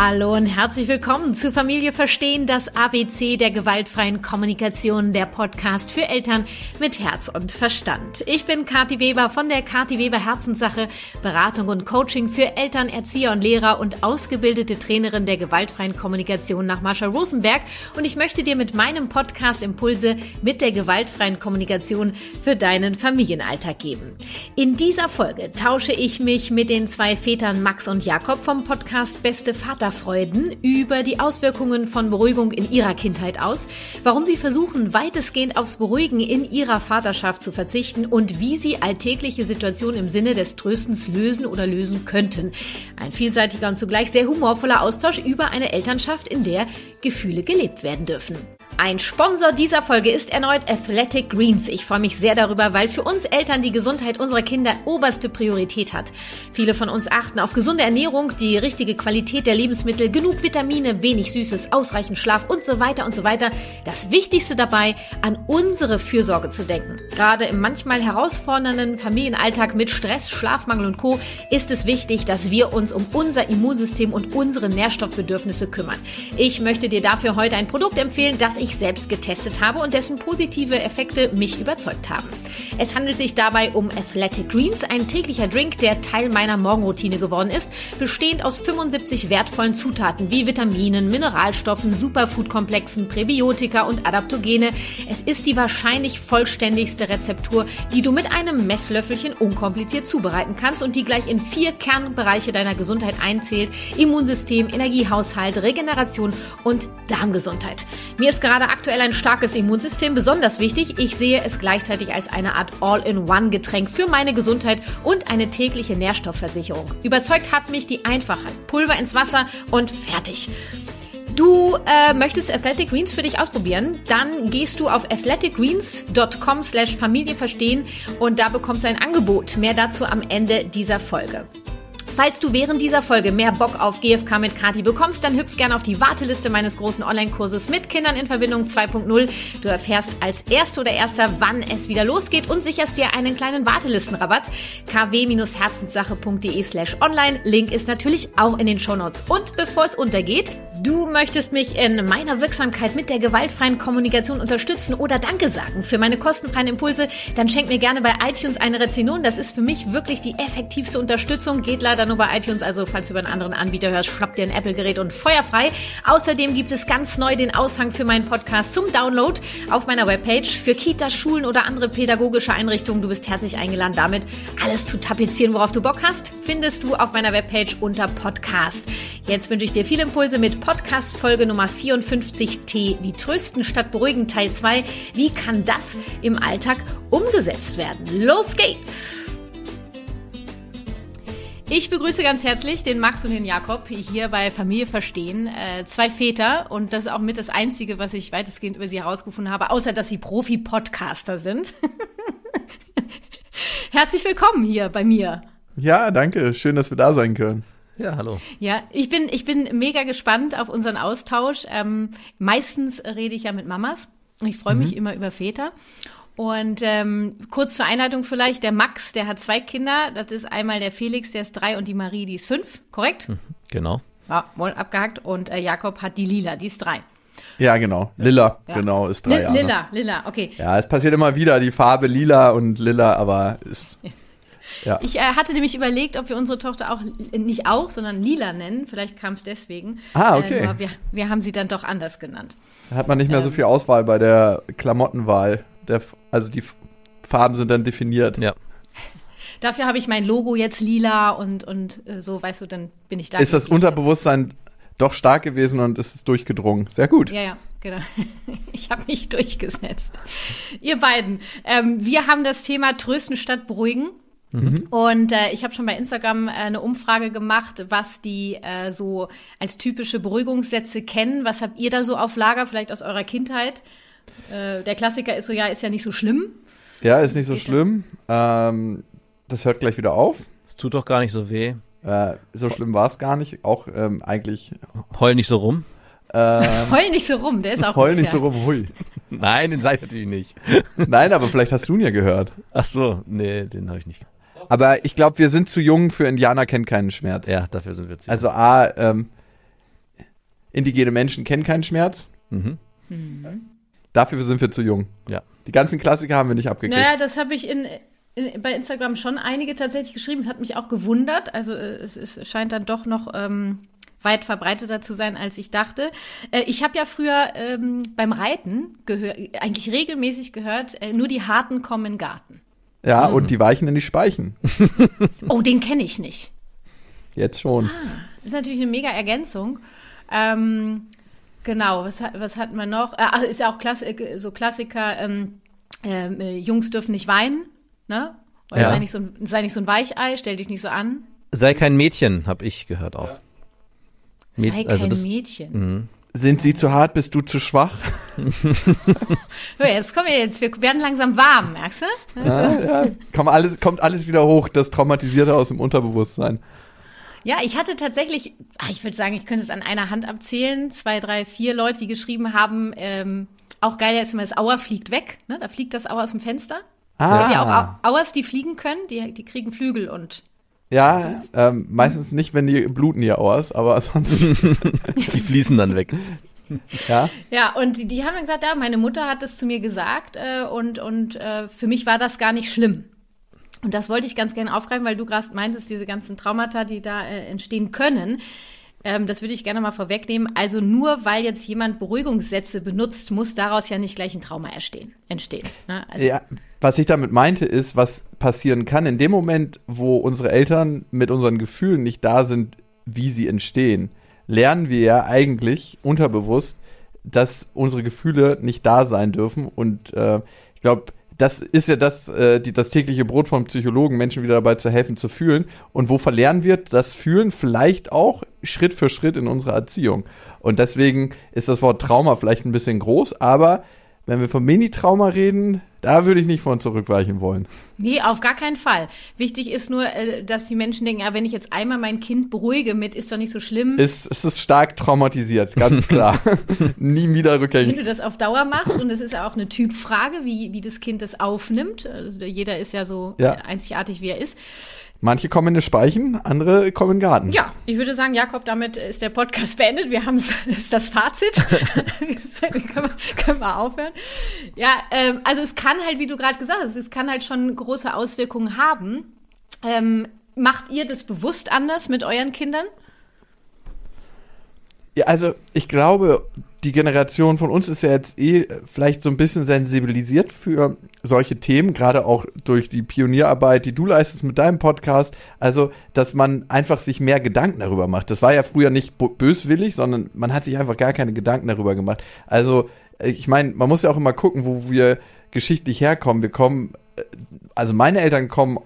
Hallo und herzlich willkommen zu Familie Verstehen, das ABC der gewaltfreien Kommunikation, der Podcast für Eltern mit Herz und Verstand. Ich bin Kathi Weber von der Kathi Weber Herzenssache, Beratung und Coaching für Eltern, Erzieher und Lehrer und ausgebildete Trainerin der gewaltfreien Kommunikation nach Marshall Rosenberg und ich möchte dir mit meinem Podcast Impulse mit der gewaltfreien Kommunikation für deinen Familienalltag geben. In dieser Folge tausche ich mich mit den zwei Vätern Max und Jakob vom Podcast Beste Vaterfreuden über die Auswirkungen von Beruhigung in ihrer Kindheit aus, warum sie versuchen, weitestgehend aufs Beruhigen in ihrer Vaterschaft zu verzichten und wie sie alltägliche Situationen im Sinne des Tröstens lösen oder lösen könnten. Ein vielseitiger und zugleich sehr humorvoller Austausch über eine Elternschaft, in der Gefühle gelebt werden dürfen. Ein Sponsor dieser Folge ist erneut Athletic Greens. Ich freue mich sehr darüber, weil für uns Eltern die Gesundheit unserer Kinder oberste Priorität hat. Viele von uns achten auf gesunde Ernährung, die richtige Qualität der Lebensmittel, genug Vitamine, wenig Süßes, ausreichend Schlaf und so weiter und so weiter. Das Wichtigste dabei, an unsere Fürsorge zu denken. Gerade im manchmal herausfordernden Familienalltag mit Stress, Schlafmangel und Co. ist es wichtig, dass wir uns um unser Immunsystem und unsere Nährstoffbedürfnisse kümmern. Ich möchte dir dafür heute ein Produkt empfehlen, das ich selbst getestet habe und dessen positive Effekte mich überzeugt haben. Es handelt sich dabei um Athletic Greens, ein täglicher Drink, der Teil meiner Morgenroutine geworden ist, bestehend aus 75 wertvollen Zutaten wie Vitaminen, Mineralstoffen, Superfoodkomplexen, Präbiotika und Adaptogene. Es ist die wahrscheinlich vollständigste Rezeptur, die du mit einem Messlöffelchen unkompliziert zubereiten kannst und die gleich in vier Kernbereiche deiner Gesundheit einzählt. Immunsystem, Energiehaushalt, Regeneration und Darmgesundheit. Mir ist gerade aktuell ein starkes Immunsystem besonders wichtig. Ich sehe es gleichzeitig als eine Art All-in-One-Getränk für meine Gesundheit und eine tägliche Nährstoffversicherung. Überzeugt hat mich die Einfachheit. Pulver ins Wasser und fertig. Du äh, möchtest Athletic Greens für dich ausprobieren? Dann gehst du auf athleticgreens.com slash Familie verstehen und da bekommst du ein Angebot. Mehr dazu am Ende dieser Folge. Falls du während dieser Folge mehr Bock auf GFK mit Kati bekommst, dann hüpf gerne auf die Warteliste meines großen Online-Kurses mit Kindern in Verbindung 2.0. Du erfährst als Erste oder Erster, wann es wieder losgeht und sicherst dir einen kleinen Wartelistenrabatt. kw-herzenssache.de slash online. Link ist natürlich auch in den Shownotes. Und bevor es untergeht, Du möchtest mich in meiner Wirksamkeit mit der gewaltfreien Kommunikation unterstützen oder Danke sagen für meine kostenfreien Impulse, dann schenk mir gerne bei iTunes eine Rezension. Das ist für mich wirklich die effektivste Unterstützung. Geht leider nur bei iTunes, also falls du über einen anderen Anbieter hörst, schnapp dir ein Apple-Gerät und feuerfrei. Außerdem gibt es ganz neu den Aushang für meinen Podcast zum Download auf meiner Webpage für Kitas, Schulen oder andere pädagogische Einrichtungen. Du bist herzlich eingeladen, damit alles zu tapezieren, worauf du Bock hast, findest du auf meiner Webpage unter Podcast. Jetzt wünsche ich dir viele Impulse mit Podcast-Folge Nummer 54T, wie Trösten statt Beruhigen Teil 2. Wie kann das im Alltag umgesetzt werden? Los geht's! Ich begrüße ganz herzlich den Max und den Jakob hier bei Familie Verstehen. Äh, zwei Väter und das ist auch mit das Einzige, was ich weitestgehend über sie herausgefunden habe, außer dass sie Profi-Podcaster sind. Herzlich willkommen hier bei mir. Ja, danke. Schön, dass wir da sein können. Ja, hallo. Ja, ich bin, ich bin mega gespannt auf unseren Austausch. Ähm, meistens rede ich ja mit Mamas. Ich freue mich mhm. immer über Väter. Und ähm, kurz zur Einleitung vielleicht, der Max, der hat zwei Kinder. Das ist einmal der Felix, der ist drei und die Marie, die ist fünf, korrekt? Mhm, genau. Ja, wohl abgehakt. Und äh, Jakob hat die Lila, die ist drei. Ja, genau. Lila, ja. genau, ist drei L Jahre. Lila, lila, okay. Ja, es passiert immer wieder, die Farbe lila und lila, aber ist Ja. Ich äh, hatte nämlich überlegt, ob wir unsere Tochter auch nicht auch, sondern Lila nennen. Vielleicht kam es deswegen. Ah, okay. Äh, wir, wir, haben sie dann doch anders genannt. Da hat man nicht mehr ähm, so viel Auswahl bei der Klamottenwahl. Der, also die Farben sind dann definiert. Ja. Dafür habe ich mein Logo jetzt lila und, und äh, so, weißt du, dann bin ich da. Ist das Unterbewusstsein jetzt. doch stark gewesen und ist es durchgedrungen? Sehr gut. Ja, ja. Genau. Ich habe mich durchgesetzt. Ihr beiden, ähm, wir haben das Thema Trösten statt Beruhigen. Mhm. Und äh, ich habe schon bei Instagram äh, eine Umfrage gemacht, was die äh, so als typische Beruhigungssätze kennen. Was habt ihr da so auf Lager, vielleicht aus eurer Kindheit? Äh, der Klassiker ist so, ja, ist ja nicht so schlimm. Ja, ist nicht so Geht schlimm. Ähm, das hört gleich wieder auf. Es tut doch gar nicht so weh. Äh, so schlimm war es gar nicht. Auch ähm, eigentlich. Heul nicht so rum. Ähm, heul nicht so rum, der ist auch Heul gut, nicht ja. so rum, hui. Nein, den seid natürlich nicht. Nein, aber vielleicht hast du ihn ja gehört. Ach so, nee, den habe ich nicht. Aber ich glaube, wir sind zu jung für Indianer kennt keinen Schmerz. Ja, dafür sind wir zu jung. Also A, ähm, indigene Menschen kennen keinen Schmerz. Mhm. Dafür sind wir zu jung. Ja. Die ganzen Klassiker haben wir nicht abgekriegt. Naja, das habe ich in, in, bei Instagram schon einige tatsächlich geschrieben. Das hat mich auch gewundert. Also äh, es, es scheint dann doch noch ähm, weit verbreiteter zu sein, als ich dachte. Äh, ich habe ja früher ähm, beim Reiten eigentlich regelmäßig gehört, äh, nur die Harten kommen in den Garten. Ja, und die weichen in die Speichen. Oh, den kenne ich nicht. Jetzt schon. Das ist natürlich eine mega Ergänzung. Ähm, genau, was, hat- was hatten wir noch? Äh, ist ja auch Klass äh, so Klassiker, ähm, ähm, äh, Jungs dürfen nicht weinen, ne? Oder Ja. sei, nicht so ein, sei nicht so ein Weichei, stell dich nicht so an. Sei kein Mädchen, habe ich gehört auch. Mäd- Sei also kein das- Mädchen. Sind sie zu hart, bist du zu schwach? Jetzt kommen wir jetzt, wir werden langsam warm, merkst du? Ja, ja. Kommt, alles, kommt alles wieder hoch, das Traumatisierte aus dem Unterbewusstsein. Ja, ich hatte tatsächlich, ich würde sagen, ich könnte es an einer Hand abzählen, zwei, drei, vier Leute, die geschrieben haben, ähm, auch geil ist immer, das Auer fliegt weg, ne? Da fliegt das Auer aus dem Fenster. Ah, Ja, auch Au- Auers, die fliegen können, die, die kriegen Flügel und ja ähm, meistens nicht, wenn die bluten ihr aus, aber sonst, Die fließen dann weg. ja. Ja, und die, die haben dann gesagt, ja, meine Mutter hat das zu mir gesagt äh, und, und äh, für mich war das gar nicht schlimm. Und das wollte ich ganz gerne aufgreifen, weil du gerade meintest, diese ganzen Traumata, die da äh, entstehen können. Ähm, das würde ich gerne mal vorwegnehmen. Also nur weil jetzt jemand Beruhigungssätze benutzt, muss daraus ja nicht gleich ein Trauma erstehen, entstehen. Ne? Also, ja. Was ich damit meinte, ist, was passieren kann in dem Moment, wo unsere Eltern mit unseren Gefühlen nicht da sind, wie sie entstehen, lernen wir ja eigentlich unterbewusst, dass unsere Gefühle nicht da sein dürfen. Und äh, ich glaube, das ist ja das, äh, die, das tägliche Brot vom Psychologen, Menschen wieder dabei zu helfen, zu fühlen. Und wo verlernen wird, das Fühlen vielleicht auch Schritt für Schritt in unserer Erziehung. Und deswegen ist das Wort Trauma vielleicht ein bisschen groß, aber wenn wir von Mini-Trauma reden, da würde ich nicht von zurückweichen wollen. Nee, auf gar keinen Fall. Wichtig ist nur, äh, dass die Menschen denken, ja, wenn ich jetzt einmal mein Kind beruhige mit, ist doch nicht so schlimm. Ist, es ist stark traumatisiert, ganz klar. Nie wieder Wenn rückgängig. du das auf Dauer machst, und es ist ja auch eine Typfrage, wie, wie das Kind das aufnimmt. Also jeder ist ja so Ja. einzigartig, wie er ist. Manche kommen in den Speichen, andere kommen in den Garten. Ja, ich würde sagen, Jakob, damit ist der Podcast beendet. Wir haben ist das Fazit. können, wir, können wir aufhören. Ja, ähm, also es kann halt, wie du gerade gesagt hast, es kann halt schon große Auswirkungen haben. Ähm, macht ihr das bewusst anders mit euren Kindern? Ja, also ich glaube, die Generation von uns ist ja jetzt eh vielleicht so ein bisschen sensibilisiert für solche Themen, gerade auch durch die Pionierarbeit, die du leistest mit deinem Podcast. Also, dass man einfach sich mehr Gedanken darüber macht. Das war ja früher nicht böswillig, sondern man hat sich einfach gar keine Gedanken darüber gemacht. Also, äh, ich meine, man muss ja auch immer gucken, wo wir geschichtlich herkommen. Wir kommen, äh, also meine Eltern kommen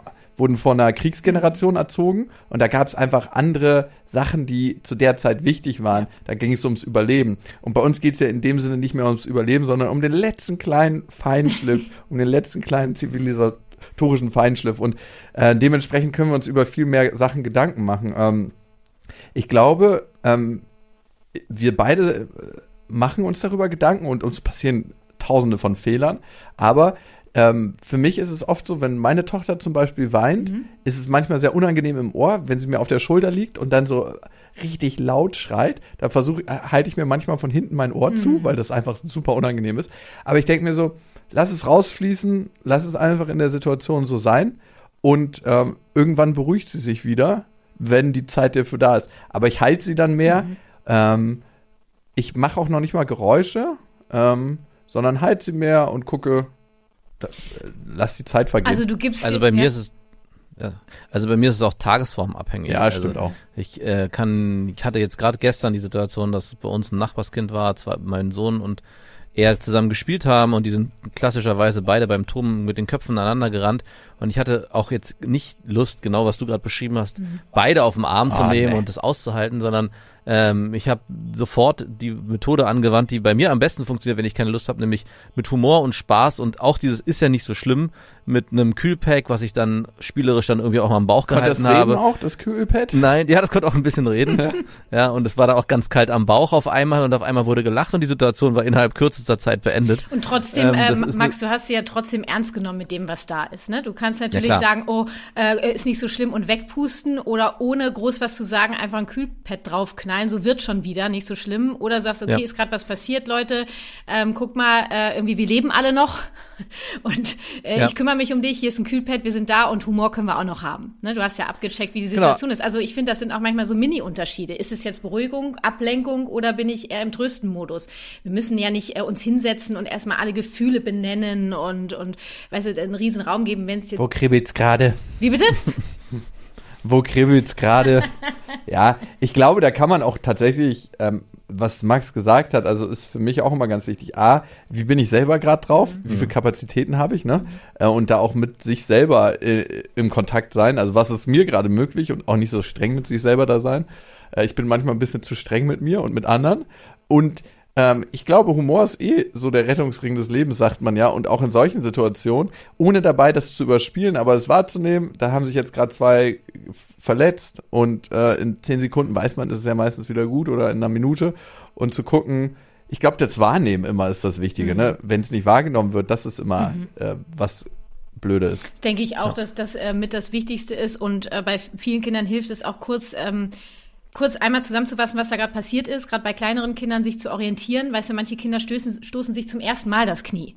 wurden von einer Kriegsgeneration erzogen und da gab es einfach andere Sachen, die zu der Zeit wichtig waren. Da ging es ums Überleben. Und bei uns geht es ja in dem Sinne nicht mehr ums Überleben, sondern um den letzten kleinen Feinschliff, um den letzten kleinen zivilisatorischen Feinschliff. Und äh, dementsprechend können wir uns über viel mehr Sachen Gedanken machen. Ähm, ich glaube, ähm, wir beide äh, machen uns darüber Gedanken und uns passieren tausende von Fehlern, aber ähm, für mich ist es oft so, wenn meine Tochter zum Beispiel weint, ist es manchmal sehr unangenehm im Ohr, wenn sie mir auf der Schulter liegt und dann so richtig laut schreit. Da versuche, äh, halte ich mir manchmal von hinten mein Ohr zu, weil das einfach super unangenehm ist. Aber ich denke mir so, lass es rausfließen, lass es einfach in der Situation so sein und ähm, irgendwann beruhigt sie sich wieder, wenn die Zeit dafür da ist. Aber ich halte sie dann mehr. Ähm, ich mache auch noch nicht mal Geräusche, ähm, sondern halte sie mehr und gucke, da, äh, lass die Zeit vergehen. Also du gibst Also bei mir ja. ist es ja, also bei mir ist es auch tagesformabhängig. ja, also stimmt auch. Ich äh, kann, ich hatte jetzt gerade gestern die Situation, dass bei uns ein Nachbarskind war, zwar mein Sohn und er zusammen gespielt haben und die sind klassischerweise beide beim Turm mit den Köpfen aneinander gerannt und ich hatte auch jetzt nicht Lust, genau was du gerade beschrieben hast, beide auf den Arm zu Ah, nehmen nee. und das auszuhalten, sondern ähm, ich habe sofort die Methode angewandt, die bei mir am besten funktioniert, wenn ich keine Lust habe, nämlich mit Humor und Spaß und auch dieses ist ja nicht so schlimm, mit einem Kühlpack, was ich dann spielerisch dann irgendwie auch mal am Bauch gehalten das habe. reden auch, das Kühlpad? Nein, ja, das konnte auch ein bisschen reden. ja, und es war da auch ganz kalt am Bauch auf einmal und auf einmal wurde gelacht und die Situation war innerhalb kürzester Zeit beendet. Und trotzdem, Ähm, das ähm, ist Max, du hast sie ja trotzdem ernst genommen mit dem, was da ist. Ne? Du kannst natürlich klar. sagen, oh, äh, ist nicht so schlimm und wegpusten oder ohne groß was zu sagen, einfach ein Kühlpad draufknallen, so wird schon wieder, nicht so schlimm. Oder sagst, okay, Ja. ist gerade was passiert, Leute, ähm, guck mal, äh, irgendwie, wir leben alle noch und äh, Ja. ich kümmere mich um dich, hier ist ein Kühlpad, wir sind da und Humor können wir auch noch haben. Ne? Du hast ja abgecheckt, wie die Genau. Situation ist. Also ich finde, das sind auch manchmal so Mini-Unterschiede. Ist es jetzt Beruhigung, Ablenkung oder bin ich eher im Trösten-Modus? Wir müssen ja nicht äh, uns hinsetzen und erstmal alle Gefühle benennen und, und weißt du, einen riesen Raum geben, wenn es jetzt. Wo kribbelt's gerade? Wie bitte? Wo kribbelt's gerade? ja, ich glaube, da kann man auch tatsächlich, ähm, was Max gesagt hat, also ist für mich auch immer ganz wichtig. A, wie bin ich selber gerade drauf? Wie viele Kapazitäten habe ich, ne? Äh, und da auch mit sich selber äh, im Kontakt sein. Also was ist mir gerade möglich und auch nicht so streng mit sich selber da sein. Äh, ich bin manchmal ein bisschen zu streng mit mir und mit anderen. Und ähm, ich glaube, Humor ist eh so der Rettungsring des Lebens, sagt man ja. Und auch in solchen Situationen, ohne dabei das zu überspielen, aber es wahrzunehmen, da haben sich jetzt gerade zwei verletzt und äh, in zehn Sekunden weiß man, ist es ja meistens wieder gut oder in einer Minute. Und zu gucken, ich glaube, das Wahrnehmen immer ist das Wichtige, ne? Wenn es nicht wahrgenommen wird, das ist immer äh, was blöde ist. Denke ich auch, dass das äh, mit das Wichtigste ist und äh, bei vielen Kindern hilft es auch kurz. Ähm, Kurz einmal zusammenzufassen, was da gerade passiert ist, gerade bei kleineren Kindern sich zu orientieren. Weißt du, manche Kinder stößen, stoßen sich zum ersten Mal das Knie.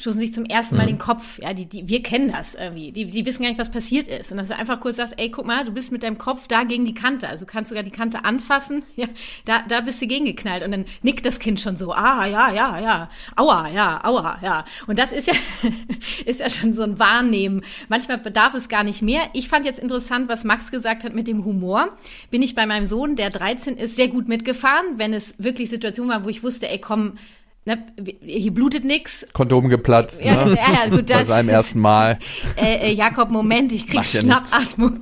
Stoßen sich zum ersten Mal den Kopf. Ja, die, die, wir kennen das irgendwie. Die, die wissen gar nicht, was passiert ist. Und dass du einfach kurz sagst, ey, guck mal, du bist mit deinem Kopf da gegen die Kante. Also du kannst sogar die Kante anfassen. Ja, da, da bist du gegengeknallt. Und dann nickt das Kind schon so, ah, ja, ja, ja. Aua, ja, aua, ja. Und das ist ja, ist ja schon so ein Wahrnehmen. Manchmal bedarf es gar nicht mehr. Ich fand jetzt interessant, was Max gesagt hat mit dem Humor. Bin ich bei meinem Sohn, der 13 ist, sehr gut mitgefahren, wenn es wirklich Situationen war, wo ich wusste, ey, komm, ne, hier blutet nix. Kondom geplatzt, Ja, ne? ja, ja, gut, Bei das- seinem ersten Mal. Äh, äh, Jakob, Moment, ich krieg nichts. Schnappatmung.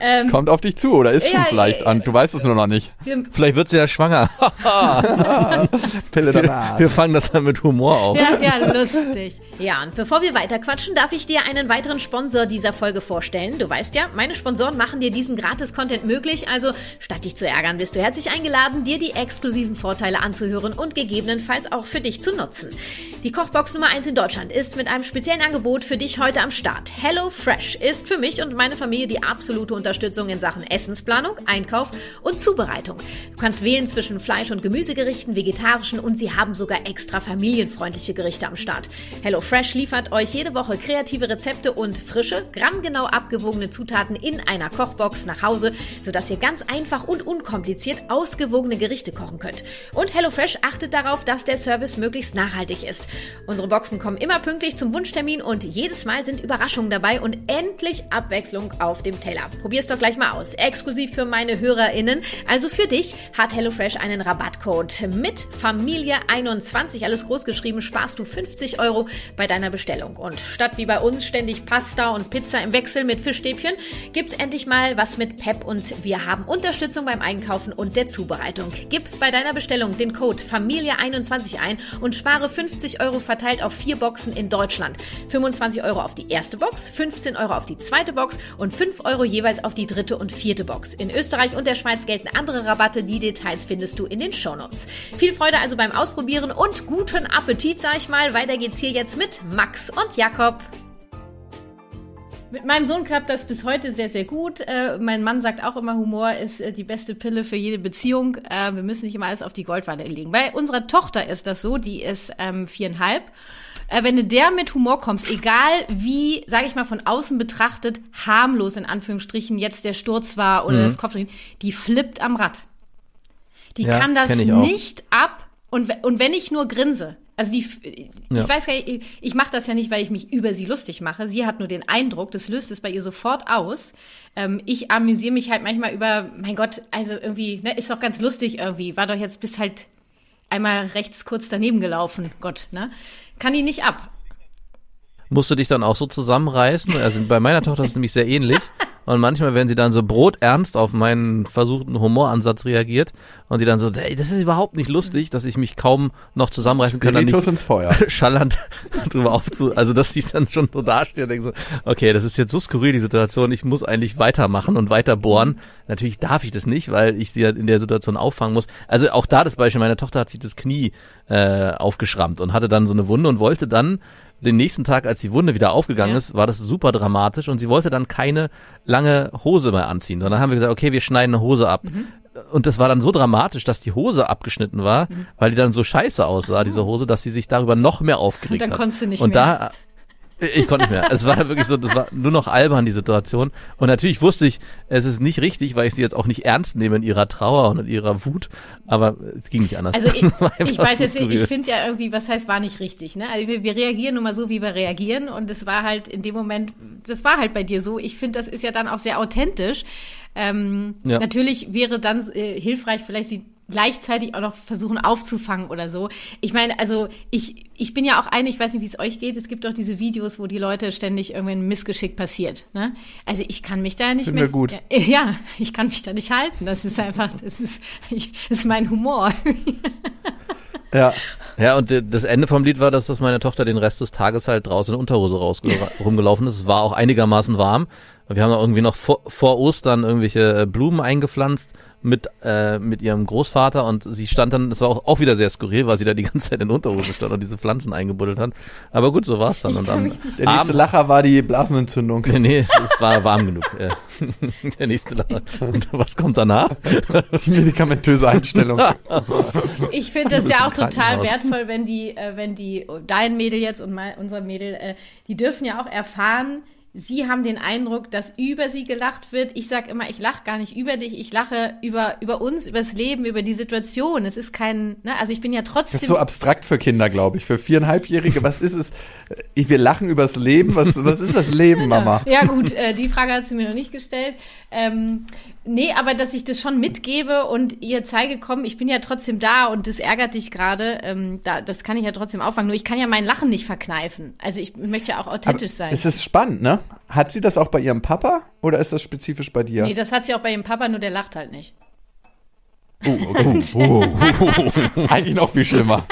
ähm, Kommt auf dich zu oder ist schon Ja, vielleicht äh, an. Du weißt es nur noch nicht. wir, Vielleicht wird sie ja schwanger. Pille danach. Wir fangen das dann mit Humor auf. Ja, ja, lustig. Ja, und bevor wir weiterquatschen, darf ich dir einen weiteren Sponsor dieser Folge vorstellen. Du weißt ja, meine Sponsoren machen dir diesen Gratis-Content möglich, also statt dich zu ärgern, bist du herzlich eingeladen, dir die exklusiven Vorteile anzuhören und gegebenenfalls auch für dich zu nutzen. Die Kochbox Nummer 1 in Deutschland ist mit einem speziellen Angebot für dich heute am Start. Hello Fresh ist für mich und meine Familie die absolute Unterstützung in Sachen Essensplanung, Einkauf und Zubereitung. Du kannst wählen zwischen Fleisch- und Gemüsegerichten, vegetarischen und sie haben sogar extra familienfreundliche Gerichte am Start. HelloFresh liefert euch jede Woche kreative Rezepte und frische, grammgenau abgewogene Zutaten in einer Kochbox nach Hause, sodass ihr ganz einfach und unkompliziert ausgewogene Gerichte kochen könnt. Und HelloFresh achtet darauf, dass der Service möglichst nachhaltig ist. Unsere Boxen kommen immer pünktlich zum Wunschtermin und jedes Mal sind Überraschungen dabei und endlich Abwechslung auf dem Teller. Probier's doch gleich mal aus. Exklusiv für meine HörerInnen. Also für dich hat HelloFresh einen Rabattcode. Mit Familie21, alles groß geschrieben, sparst du 50 Euro bei deiner Bestellung. Und statt wie bei uns ständig Pasta und Pizza im Wechsel mit Fischstäbchen, gibt's endlich mal was mit Pep und wir haben Unterstützung beim Einkaufen und der Zubereitung. Gib bei deiner Bestellung den Code Familie21 ein und spare 50 Euro verteilt auf vier Boxen in Deutschland. 25 Euro auf die erste Box, 15 Euro auf die zweite Box und 5 Euro jeweils auf die dritte und vierte Box. In Österreich und der Schweiz gelten andere Rabatte. Die Details findest du in den Shownotes. Viel Freude also beim Ausprobieren und guten Appetit, sag ich mal. Weiter geht's hier jetzt mit Max und Jakob. Mit meinem Sohn klappt das bis heute sehr, sehr gut. Äh, mein Mann sagt auch immer, Humor ist äh, die beste Pille für jede Beziehung. Äh, wir müssen nicht immer alles auf die Goldwaage legen. Bei unserer Tochter ist das so, die ist ähm, viereinhalb. Äh, wenn du der mit Humor kommst, egal wie, sage ich mal, von außen betrachtet, harmlos in Anführungsstrichen jetzt der Sturz war oder das Kopfdrehen, die flippt am Rad. Die Ja, kann das nicht ab. Und, und wenn ich nur grinse, also die, ich Ja. weiß gar nicht, ich, ich mache das ja nicht, weil ich mich über sie lustig mache. Sie hat nur den Eindruck, das löst es bei ihr sofort aus. Ähm, ich amüsiere mich halt manchmal über, mein Gott, also irgendwie, ne, ist doch ganz lustig irgendwie. War doch jetzt bis halt einmal rechts kurz daneben gelaufen. Gott, ne? Kann die nicht ab. Musst du dich dann auch so zusammenreißen? Also bei meiner Tochter ist es nämlich sehr ähnlich. Und manchmal, wenn sie dann so broternst auf meinen versuchten Humoransatz reagiert und sie dann so, ey, das ist überhaupt nicht lustig, dass ich mich kaum noch zusammenreißen kann, dann Spiritus ins Feuer. schallernd drüber aufzu, also dass ich dann schon so dastehe und denke so, okay, das ist jetzt so skurril, die Situation, ich muss eigentlich weitermachen und weiter bohren. Natürlich darf ich das nicht, weil ich sie ja in der Situation auffangen muss. Also auch da das Beispiel, meine Tochter hat sich das Knie äh, aufgeschrammt und hatte dann so eine Wunde und wollte dann den nächsten Tag, als die Wunde wieder aufgegangen Ja. ist, war das super dramatisch und sie wollte dann keine lange Hose mehr anziehen, sondern haben wir gesagt, okay, wir schneiden eine Hose ab. Mhm. Und das war dann so dramatisch, dass die Hose abgeschnitten war, weil die dann so scheiße aussah, diese Hose, dass sie sich darüber noch mehr aufgeregt Und dann hat. konntest du nicht und mehr. da ich konnte nicht mehr. Es war wirklich so, das war nur noch albern, die Situation. Und natürlich wusste ich, es ist nicht richtig, weil ich sie jetzt auch nicht ernst nehme in ihrer Trauer und in ihrer Wut. Aber es ging nicht anders. Also ich, ich weiß jetzt nicht, ich skurril. finde ja irgendwie, was heißt, war nicht richtig. Ne? Also wir, wir reagieren nun mal so, wie wir reagieren. Und es war halt in dem Moment, das war halt bei dir so. Ich finde, das ist ja dann auch sehr authentisch. Ähm, Ja. Natürlich wäre dann äh, hilfreich, vielleicht sie gleichzeitig auch noch versuchen aufzufangen oder so. Ich meine, also ich, ich bin ja auch eine, ich weiß nicht, wie es euch geht, es gibt doch diese Videos, wo die Leute ständig irgendwie ein Missgeschick passiert. Ne? Also ich kann mich da nicht Finden mehr... gut. Ja, ja, ich kann mich da nicht halten. Das ist einfach, das ist, ich, das ist mein Humor. Ja. Ja, und das Ende vom Lied war, dass, dass meine Tochter den Rest des Tages halt draußen in Unterhose raus rumgelaufen ist. Es war auch einigermaßen warm. Wir haben irgendwie noch vor, vor Ostern irgendwelche äh, Blumen eingepflanzt mit, äh, mit ihrem Großvater und sie stand dann, das war auch, auch wieder sehr skurril, weil sie da die ganze Zeit in Unterhose stand und diese Pflanzen eingebuddelt hat. Aber gut, so war's dann. Ich und am nicht- Der nächste Abend, Lacher war die Blasenentzündung. nee, nee, es war warm genug. Der nächste Lacher. Und was kommt danach? Die medikamentöse Einstellung. Ich finde das ja auch total wertvoll, wenn die, äh, wenn die, dein Mädel jetzt und mein, unser Mädel, äh, die dürfen ja auch erfahren, sie haben den Eindruck, dass über sie gelacht wird. Ich sag immer, ich lache gar nicht über dich, ich lache über, über uns, übers Leben, über die Situation. Es ist kein, ne, also ich bin ja trotzdem. Das ist so abstrakt für Kinder, glaube ich. Für viereinhalbjährige, was ist es? Wir lachen übers Leben. Was, was ist das Leben, Mama? Ja gut, äh, die Frage hat sie mir noch nicht gestellt. Ähm, nee, aber dass ich das schon mitgebe und ihr zeige, komm, ich bin ja trotzdem da und das ärgert dich gerade, ähm, da, das kann ich ja trotzdem auffangen. Nur ich kann ja mein Lachen nicht verkneifen. Also ich möchte ja auch authentisch sein. Es ist spannend, ne? Hat sie das auch bei ihrem Papa oder ist das spezifisch bei dir? Nee, das hat sie auch bei ihrem Papa, nur der lacht halt nicht. Oh, oh, oh, oh. Eigentlich noch viel schlimmer.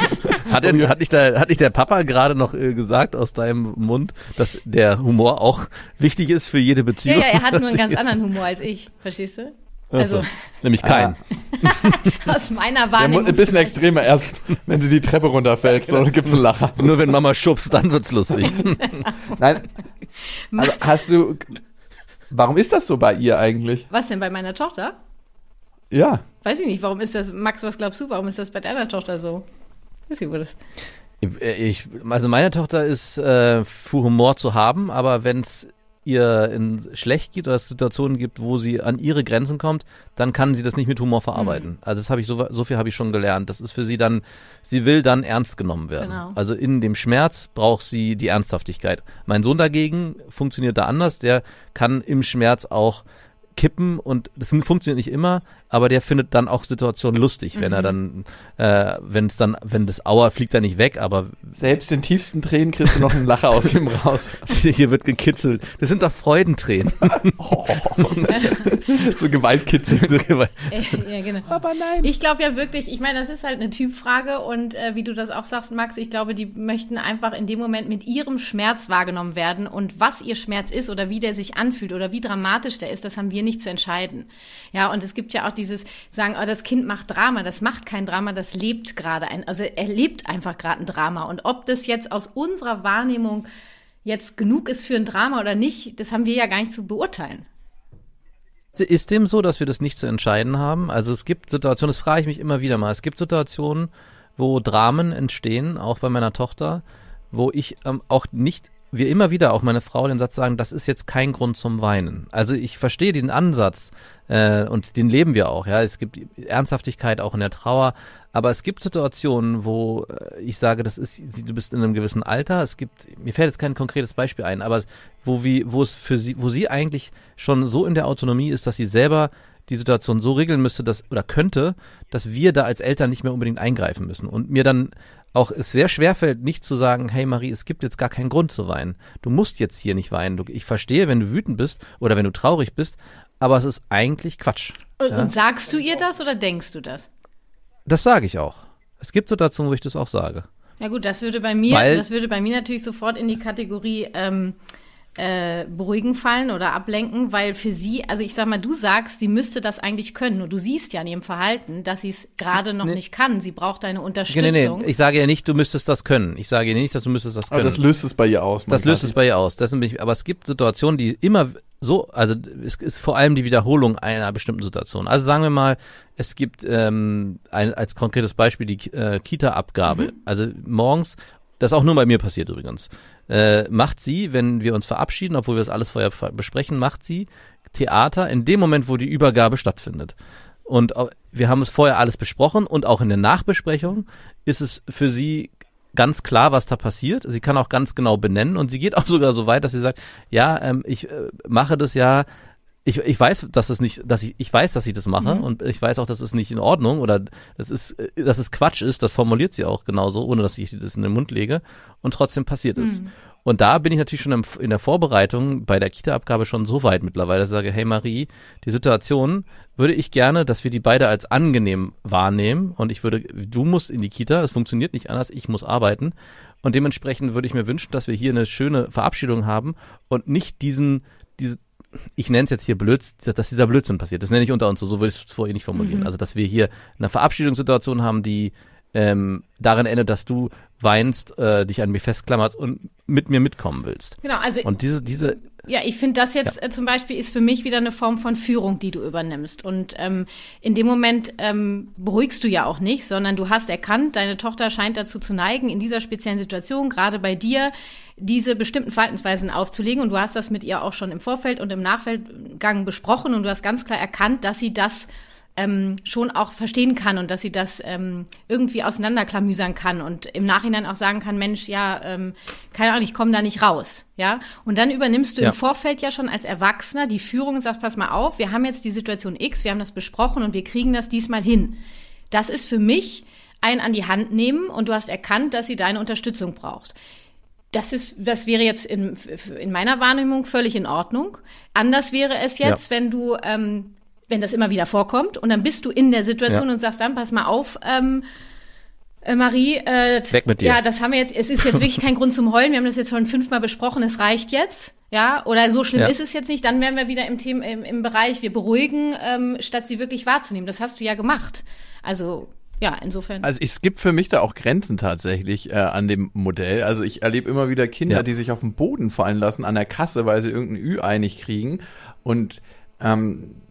Hat, denn, hat, nicht der, hat nicht der Papa gerade noch äh, gesagt aus deinem Mund, dass der Humor auch wichtig ist für jede Ja, Beziehung? ja, er hat nur einen ganz anderen Humor als ich, verstehst du? Ach so. Also Nämlich kein. aus meiner Wahrnehmung. ein bisschen extremer erst, wenn sie die Treppe runterfällt, so, dann gibt's einen Lacher. Nur wenn Mama schubst, dann wird's lustig. Nein. Also hast du. Warum ist das so bei ihr eigentlich? Was denn bei meiner Tochter? Ja. Weiß ich nicht, warum ist das, Max, was glaubst du, warum ist das bei deiner Tochter so? Weiß ich, wo das. Ich, also meine Tochter ist äh, für Humor zu haben, aber wenn's ihr in schlecht geht oder es Situationen gibt, wo sie an ihre Grenzen kommt, dann kann sie das nicht mit Humor verarbeiten. Also das habe ich so, so viel habe ich schon gelernt. Das ist für sie dann, sie will dann ernst genommen werden. Genau. Also in dem Schmerz braucht sie die Ernsthaftigkeit. Mein Sohn dagegen funktioniert da anders. Der kann im Schmerz auch kippen und das funktioniert nicht immer, aber der findet dann auch Situationen lustig, wenn er dann, äh, wenn es dann, wenn das Auer fliegt er nicht weg, aber Selbst in tiefsten Tränen kriegst du noch einen Lacher aus ihm raus. hier wird gekitzelt. Das sind doch Freudentränen. So Gewaltkitzel. Ja, genau. Aber nein. Ich glaube ja wirklich, ich meine, das ist halt eine Typfrage und äh, wie du das auch sagst, Max, ich glaube, die möchten einfach in dem Moment mit ihrem Schmerz wahrgenommen werden und was ihr Schmerz ist oder wie der sich anfühlt oder wie dramatisch der ist, das haben wir nicht zu entscheiden. Ja, und es gibt ja auch dieses sagen, oh, das Kind macht Drama, das macht kein Drama, das lebt gerade ein, also er lebt einfach gerade ein Drama und ob das jetzt aus unserer Wahrnehmung jetzt genug ist für ein Drama oder nicht, das haben wir ja gar nicht zu beurteilen. Ist dem so, dass wir das nicht zu entscheiden haben? Also es gibt Situationen, das frage ich mich immer wieder mal, es gibt Situationen, wo Dramen entstehen, auch bei meiner Tochter, wo ich ähm, auch nicht, wir immer wieder, auch meine Frau, den Satz sagen, das ist jetzt kein Grund zum Weinen. Also ich verstehe den Ansatz äh, und den leben wir auch. Ja, es gibt Ernsthaftigkeit auch in der Trauer, aber es gibt Situationen, wo äh, ich sage, das ist, du bist in einem gewissen Alter. Es gibt, mir fällt jetzt kein konkretes Beispiel ein, aber wo wie, wo es für sie, wo sie eigentlich schon so in der Autonomie ist, dass sie selber die Situation so regeln müsste, dass oder könnte, dass wir da als Eltern nicht mehr unbedingt eingreifen müssen und mir dann auch es sehr schwer fällt, nicht zu sagen, hey Marie, es gibt jetzt gar keinen Grund zu weinen. Du musst jetzt hier nicht weinen. Du, ich verstehe, wenn du wütend bist oder wenn du traurig bist, aber es ist eigentlich Quatsch. Und, ja? und sagst du ihr das oder denkst du das? Das sage ich auch. Es gibt Situationen, wo ich das auch sage. Ja gut, das würde bei mir, Weil, das würde bei mir natürlich sofort in die Kategorie ähm, äh, beruhigen fallen oder ablenken, weil für sie, also ich sag mal, du sagst, sie müsste das eigentlich können. Nur du siehst ja in ihrem Verhalten, dass sie es gerade noch nee. nicht kann. Sie braucht deine Unterstützung. Nee, nee, ich sage ja nicht, du müsstest das können. Ich sage ja nicht, dass du müsstest das können. Aber das löst es bei ihr aus. Das löst es bei ihr aus. Das sind, aber es gibt Situationen, die immer so, also es ist vor allem die Wiederholung einer bestimmten Situation. Also sagen wir mal, es gibt ähm, ein, als konkretes Beispiel die äh, Kita-Abgabe. Mhm. Also morgens, das auch nur bei mir passiert übrigens äh, macht sie, wenn wir uns verabschieden, obwohl wir das alles vorher besprechen, macht sie Theater in dem Moment, wo die Übergabe stattfindet. Und wir haben es vorher alles besprochen und auch in der Nachbesprechung ist es für sie ganz klar, was da passiert. Sie kann auch ganz genau benennen und sie geht auch sogar so weit, dass sie sagt, ja, ähm, ich äh, mache das ja ich, ich weiß, dass es nicht, dass ich, ich weiß, dass ich das mache mhm. und ich weiß auch, dass es nicht in Ordnung oder das ist, dass es Quatsch ist, das formuliert sie auch genauso, ohne dass ich das in den Mund lege und trotzdem passiert es. Mhm. Und da bin ich natürlich schon in der Vorbereitung bei der Kita-Abgabe schon so weit mittlerweile, dass ich sage, hey Marie, die Situation würde ich gerne, dass wir die beide als angenehm wahrnehmen und ich würde, du musst in die Kita, es funktioniert nicht anders, ich muss arbeiten und dementsprechend würde ich mir wünschen, dass wir hier eine schöne Verabschiedung haben und nicht diesen, diese, ich nenne es jetzt hier Blödsinn, dass dieser Blödsinn passiert. Das nenne ich unter uns so, so würde ich es vorher nicht formulieren. Mhm. Also, dass wir hier eine Verabschiedungssituation haben, die ähm, darin endet, dass du weinst, äh, dich an mir festklammerst und mit mir mitkommen willst. Genau, also und diese diese ja, ich finde das jetzt ja. äh, zum Beispiel ist für mich wieder eine Form von Führung, die du übernimmst. Und ähm, in dem Moment ähm, beruhigst du ja auch nicht, sondern du hast erkannt, deine Tochter scheint dazu zu neigen, in dieser speziellen Situation, gerade bei dir, diese bestimmten Verhaltensweisen aufzulegen. Und du hast das mit ihr auch schon im Vorfeld und im Nachfeldgang besprochen und du hast ganz klar erkannt, dass sie das ähm, schon auch verstehen kann und dass sie das ähm, irgendwie auseinanderklamüsern kann und im Nachhinein auch sagen kann, Mensch, ja, ähm, keine Ahnung, ich komme da nicht raus, ja. Und dann übernimmst du ja. im Vorfeld ja schon als Erwachsener die Führung und sagst, pass mal auf, wir haben jetzt die Situation X, wir haben das besprochen und wir kriegen das diesmal hin. Das ist für mich ein an die Hand nehmen und du hast erkannt, dass sie deine Unterstützung braucht. Das ist, das wäre jetzt in, in meiner Wahrnehmung völlig in Ordnung. Anders wäre es jetzt, ja. wenn du ähm, wenn das immer wieder vorkommt und dann bist du in der Situation ja. und sagst dann, pass mal auf, ähm, äh, Marie, äh, Weg mit dir. ja, das haben wir jetzt, es ist jetzt wirklich kein Grund zum Heulen, wir haben das jetzt schon fünfmal besprochen, es reicht jetzt, ja, oder so schlimm ja. ist es jetzt nicht, dann wären wir wieder im Thema, im, im Bereich, wir beruhigen, ähm, statt sie wirklich wahrzunehmen. Das hast du ja gemacht. Also, ja, insofern. Also es gibt für mich da auch Grenzen tatsächlich äh, an dem Modell. Also ich erlebe immer wieder Kinder, ja. die sich auf den Boden fallen lassen an der Kasse, weil sie irgendein Ü einig kriegen. Und ähm,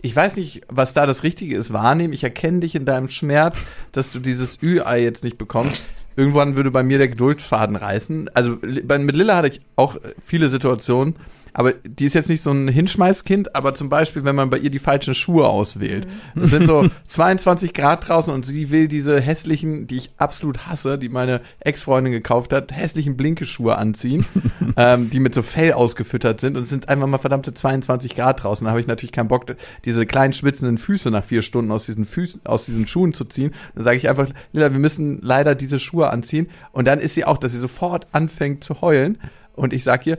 ich weiß nicht, was da das Richtige ist, wahrnehmen. Ich erkenne dich in deinem Schmerz, dass du dieses Ü-Ei jetzt nicht bekommst. Irgendwann würde bei mir der Geduldsfaden reißen. Also mit Lilla hatte ich auch viele Situationen, aber die ist jetzt nicht so ein Hinschmeißkind, aber zum Beispiel, wenn man bei ihr die falschen Schuhe auswählt. Mhm. Es sind so 22 Grad draußen und sie will diese hässlichen, die ich absolut hasse, die meine Ex-Freundin gekauft hat, hässlichen Blinkeschuhe anziehen, ähm, die mit so Fell ausgefüttert sind und es sind einfach mal verdammte 22 Grad draußen. Da habe ich natürlich keinen Bock, diese kleinen schwitzenden Füße nach vier Stunden aus diesen Füßen, aus diesen Schuhen zu ziehen. Dann sage ich einfach, Lilla, wir müssen leider diese Schuhe anziehen. Und dann ist sie auch, dass sie sofort anfängt zu heulen. Und ich sage ihr,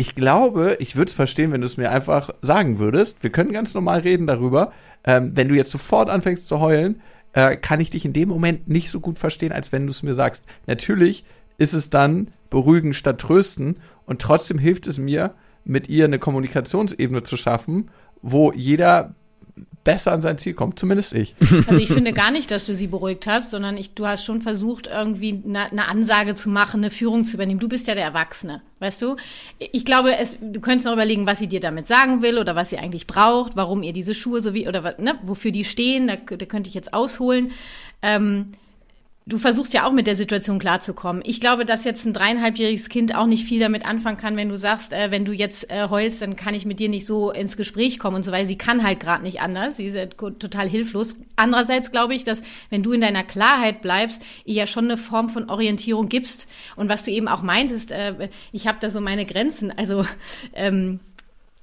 ich glaube, ich würde es verstehen, wenn du es mir einfach sagen würdest. Wir können ganz normal reden darüber. Ähm, wenn du jetzt sofort anfängst zu heulen, äh, kann ich dich in dem Moment nicht so gut verstehen, als wenn du es mir sagst. Natürlich ist es dann beruhigen statt trösten und trotzdem hilft es mir, mit ihr eine Kommunikationsebene zu schaffen, wo jeder besser an sein Ziel kommt, zumindest ich. Also ich finde gar nicht, dass du sie beruhigt hast, sondern ich, du hast schon versucht, irgendwie eine, eine, Ansage zu machen, eine Führung zu übernehmen. Du bist ja der Erwachsene, weißt du? Ich glaube, es, du könntest noch überlegen, was sie dir damit sagen will oder was sie eigentlich braucht, warum ihr diese Schuhe so wie, oder ne, wofür die stehen, da, da könnte ich jetzt ausholen. Ähm, du versuchst ja auch mit der Situation klarzukommen. Ich glaube, dass jetzt ein dreieinhalbjähriges Kind auch nicht viel damit anfangen kann, wenn du sagst, äh, wenn du jetzt äh, heulst, dann kann ich mit dir nicht so ins Gespräch kommen und so weiter. Sie kann halt gerade nicht anders. Sie ist ja total hilflos. Andererseits glaube ich, dass wenn du in deiner Klarheit bleibst, ihr ja schon eine Form von Orientierung gibst. Und was du eben auch meintest, äh, ich habe da so meine Grenzen. Also ähm,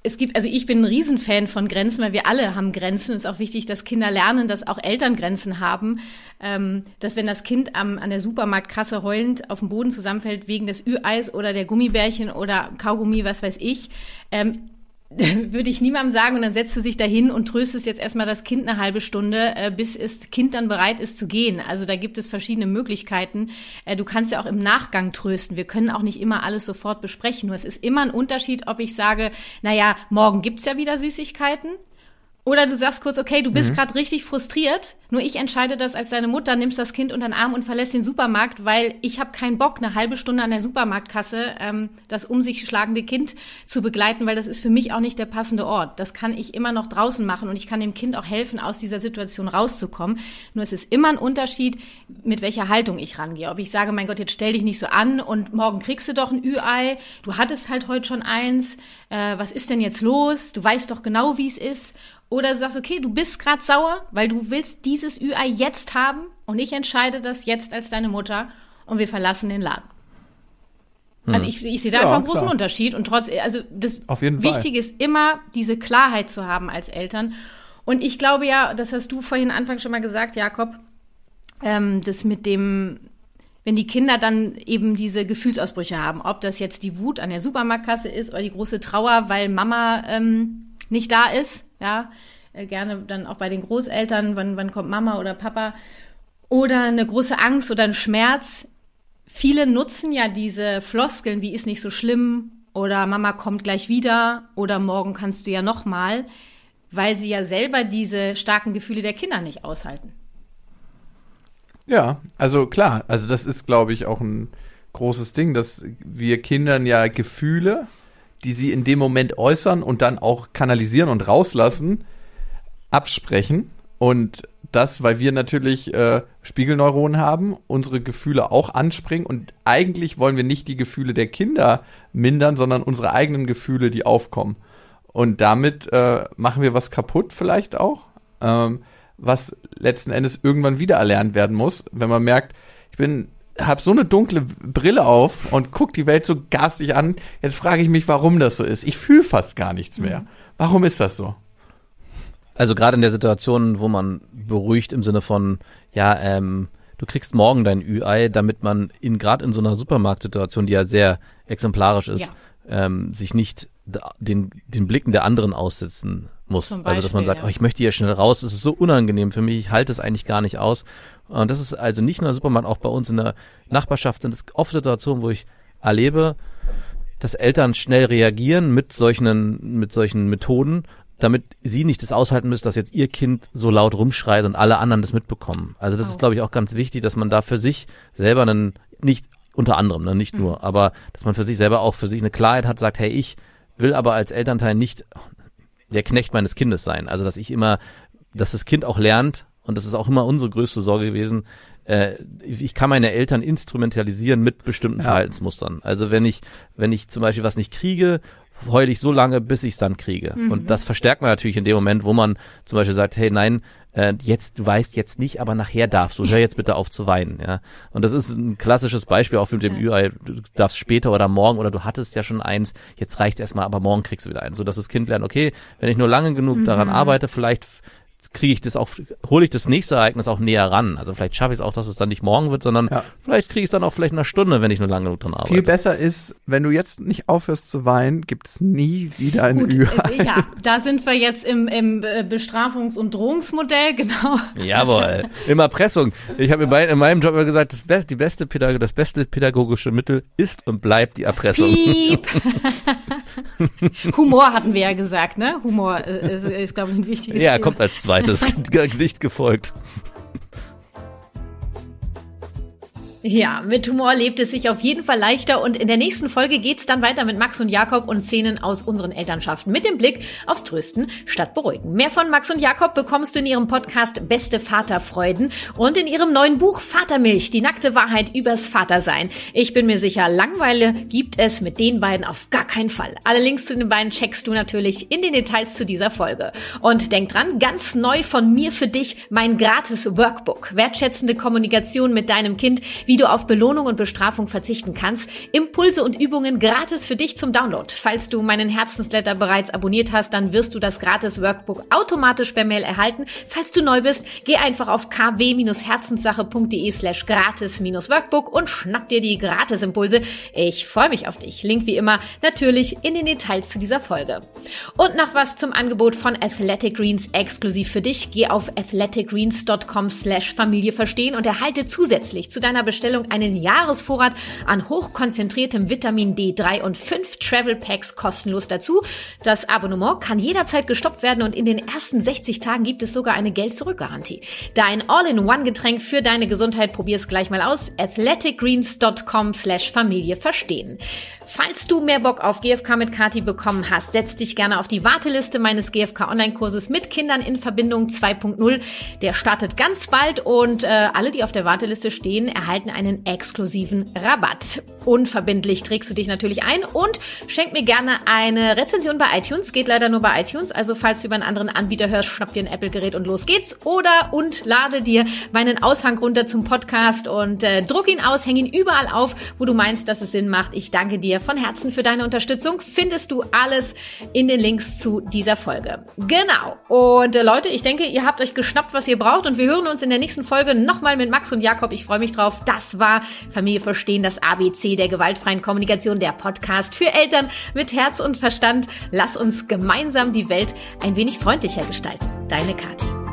es gibt, also ich bin ein Riesenfan von Grenzen, weil wir alle haben Grenzen. Es ist auch wichtig, dass Kinder lernen, dass auch Eltern Grenzen haben. Ähm, dass wenn das Kind am, an der Supermarktkasse heulend auf dem Boden zusammenfällt wegen des Ü-Eis oder der Gummibärchen oder Kaugummi, was weiß ich, ähm, würde ich niemandem sagen und dann setzt du sich dahin und tröstest jetzt erstmal das Kind eine halbe Stunde, äh, bis das Kind dann bereit ist zu gehen. Also da gibt es verschiedene Möglichkeiten. Äh, du kannst ja auch im Nachgang trösten. Wir können auch nicht immer alles sofort besprechen. Nur es ist immer ein Unterschied, ob ich sage, naja, morgen gibt's ja wieder Süßigkeiten oder du sagst kurz, okay, du bist mhm. gerade richtig frustriert, nur ich entscheide das als deine Mutter, nimmst das Kind unter den Arm und verlässt den Supermarkt, weil ich habe keinen Bock, eine halbe Stunde an der Supermarktkasse ähm, das um sich schlagende Kind zu begleiten, weil das ist für mich auch nicht der passende Ort. Das kann ich immer noch draußen machen und ich kann dem Kind auch helfen, aus dieser Situation rauszukommen. Nur es ist immer ein Unterschied, mit welcher Haltung ich rangehe. Ob ich sage, mein Gott, jetzt stell dich nicht so an und morgen kriegst du doch ein Ü-Ei, du hattest halt heute schon eins, äh, was ist denn jetzt los? Du weißt doch genau, wie es ist. Oder du sagst, okay, du bist gerade sauer, weil du willst dieses Ü-Ei jetzt haben und ich entscheide das jetzt als deine Mutter und wir verlassen den Laden. Hm. Also ich, ich sehe da ja, einfach einen großen klar. Unterschied und trotz, also das Wichtige ist immer, diese Klarheit zu haben als Eltern. Und ich glaube ja, das hast du vorhin Anfang schon mal gesagt, Jakob, ähm, das mit dem, wenn die Kinder dann eben diese Gefühlsausbrüche haben, ob das jetzt die Wut an der Supermarktkasse ist oder die große Trauer, weil Mama ähm, nicht da ist, ja, äh, gerne dann auch bei den Großeltern, wann, wann kommt Mama oder Papa, oder eine große Angst oder ein Schmerz. Viele nutzen ja diese Floskeln, wie ist nicht so schlimm oder Mama kommt gleich wieder oder morgen kannst du ja noch mal, weil sie ja selber diese starken Gefühle der Kinder nicht aushalten. Ja, also klar, also das ist, glaube ich, auch ein großes Ding, dass wir Kindern ja Gefühle die sie in dem Moment äußern und dann auch kanalisieren und rauslassen, absprechen. Und das, weil wir natürlich äh, Spiegelneuronen haben, unsere Gefühle auch anspringen und eigentlich wollen wir nicht die Gefühle der Kinder mindern, sondern unsere eigenen Gefühle, die aufkommen. Und damit äh, machen wir was kaputt vielleicht auch, ähm, was letzten Endes irgendwann wieder erlernt werden muss, wenn man merkt, ich bin habe so eine dunkle Brille auf und guck die Welt so garstig an. Jetzt frage ich mich, warum das so ist. Ich fühle fast gar nichts mehr. Warum ist das so? Also gerade in der Situation, wo man beruhigt im Sinne von, ja, ähm, du kriegst morgen dein Ü-Ei, damit man in gerade in so einer Supermarktsituation, die ja sehr exemplarisch ist, ja. ähm, sich nicht den, den Blicken der anderen aussetzen muss. Beispiel, also dass man sagt, ja. oh, ich möchte hier schnell raus, es ist so unangenehm für mich, ich halte es eigentlich gar nicht aus. Und das ist also nicht nur Supermarkt, auch bei uns in der Nachbarschaft sind es oft Situationen, wo ich erlebe, dass Eltern schnell reagieren mit solchen, mit solchen Methoden, damit sie nicht das aushalten müssen, dass jetzt ihr Kind so laut rumschreit und alle anderen das mitbekommen. Also das oh. ist, glaube ich, auch ganz wichtig, dass man da für sich selber einen, nicht unter anderem, ne, nicht mhm. nur, aber dass man für sich selber auch für sich eine Klarheit hat, sagt, hey, ich will aber als Elternteil nicht der Knecht meines Kindes sein. Also dass ich immer, dass das Kind auch lernt, und das ist auch immer unsere größte Sorge gewesen, äh, ich kann meine Eltern instrumentalisieren mit bestimmten ja. Verhaltensmustern. Also wenn ich, wenn ich zum Beispiel was nicht kriege, heule ich so lange, bis ich es dann kriege. Mhm. Und das verstärkt man natürlich in dem Moment, wo man zum Beispiel sagt, hey, nein, äh, jetzt, du weißt jetzt nicht, aber nachher darfst du. Hör jetzt bitte auf zu weinen, ja. Und das ist ein klassisches Beispiel auch mit dem Ü-Ei. Du darfst später oder morgen oder du hattest ja schon eins, jetzt reicht erstmal, aber morgen kriegst du wieder eins. So dass das Kind lernt, okay, wenn ich nur lange genug mhm. daran arbeite, vielleicht kriege ich das auch, hole ich das nächste Ereignis auch näher ran. Also vielleicht schaffe ich es auch, dass es dann nicht morgen wird, sondern ja. vielleicht kriege ich es dann auch vielleicht in einer Stunde, wenn ich nur lange genug dran arbeite. Viel besser ist, wenn du jetzt nicht aufhörst zu weinen, gibt es nie wieder ein Gut, Ü. Äh, ja, da sind wir jetzt im, im äh, Bestrafungs- und Drohungsmodell, genau. Jawohl, im Erpressung. Ich habe in, in, meinem Job immer gesagt, das, best, die beste Pädag das beste pädagogische Mittel ist und bleibt die Erpressung. Piep. Humor hatten wir ja gesagt, ne? Humor äh, ist, ist glaube ich, ein wichtiges Ja, Thema. kommt als zweites Gedicht gefolgt. Ja, mit Humor lebt es sich auf jeden Fall leichter und in der nächsten Folge geht's dann weiter mit Max und Jakob und Szenen aus unseren Elternschaften mit dem Blick aufs Trösten statt Beruhigen. Mehr von Max und Jakob bekommst du in ihrem Podcast Beste Vaterfreuden und in ihrem neuen Buch Vatermilch, die nackte Wahrheit übers Vatersein. Ich bin mir sicher, Langweile gibt es mit den beiden auf gar keinen Fall. Alle Links zu den beiden checkst du natürlich in den Details zu dieser Folge. Und denk dran, ganz neu von mir für dich mein gratis Workbook. Wertschätzende Kommunikation mit deinem Kind, wie du auf Belohnung und Bestrafung verzichten kannst, Impulse und Übungen gratis für dich zum Download. Falls du meinen Herzensletter bereits abonniert hast, dann wirst du das gratis Workbook automatisch per Mail erhalten. Falls du neu bist, geh einfach auf kw-herzenssache.de slash gratis-workbook und schnapp dir die Gratisimpulse. Ich freue mich auf dich. Link wie immer natürlich in den Details zu dieser Folge. Und noch was zum Angebot von Athletic Greens exklusiv für dich. Geh auf athleticgreens.com slash Familie verstehen und erhalte zusätzlich zu deiner Bestellung einen Jahresvorrat an hochkonzentriertem Vitamin D3 und fünf Travel Packs kostenlos dazu. Das Abonnement kann jederzeit gestoppt werden und in den ersten 60 Tagen gibt es sogar eine Geld-Zurück-Garantie. Dein All-in-One-Getränk für deine Gesundheit, probier's gleich mal aus. athleticgreens.com slash Familie verstehen. Falls du mehr Bock auf GFK mit Kati bekommen hast, setz dich gerne auf die Warteliste meines GFK Online-Kurses mit Kindern in Verbindung 2.0. Der startet ganz bald und äh, alle, die auf der Warteliste stehen, erhalten einen exklusiven Rabatt. Unverbindlich trägst du dich natürlich ein und schenk mir gerne eine Rezension bei iTunes. Geht leider nur bei iTunes. Also falls du über einen anderen Anbieter hörst, schnapp dir ein Apple-Gerät und los geht's. Oder und lade dir meinen Aushang runter zum Podcast und äh, druck ihn aus, häng ihn überall auf, wo du meinst, dass es Sinn macht. Ich danke dir von Herzen für deine Unterstützung. Findest du alles in den Links zu dieser Folge. Genau. Und äh, Leute, ich denke, ihr habt euch geschnappt, was ihr braucht und wir hören uns in der nächsten Folge nochmal mit Max und Jakob. Ich freue mich drauf. Das war Familie verstehen, das ABC der gewaltfreien Kommunikation, der Podcast für Eltern mit Herz und Verstand. Lass uns gemeinsam die Welt ein wenig freundlicher gestalten. Deine Kathi.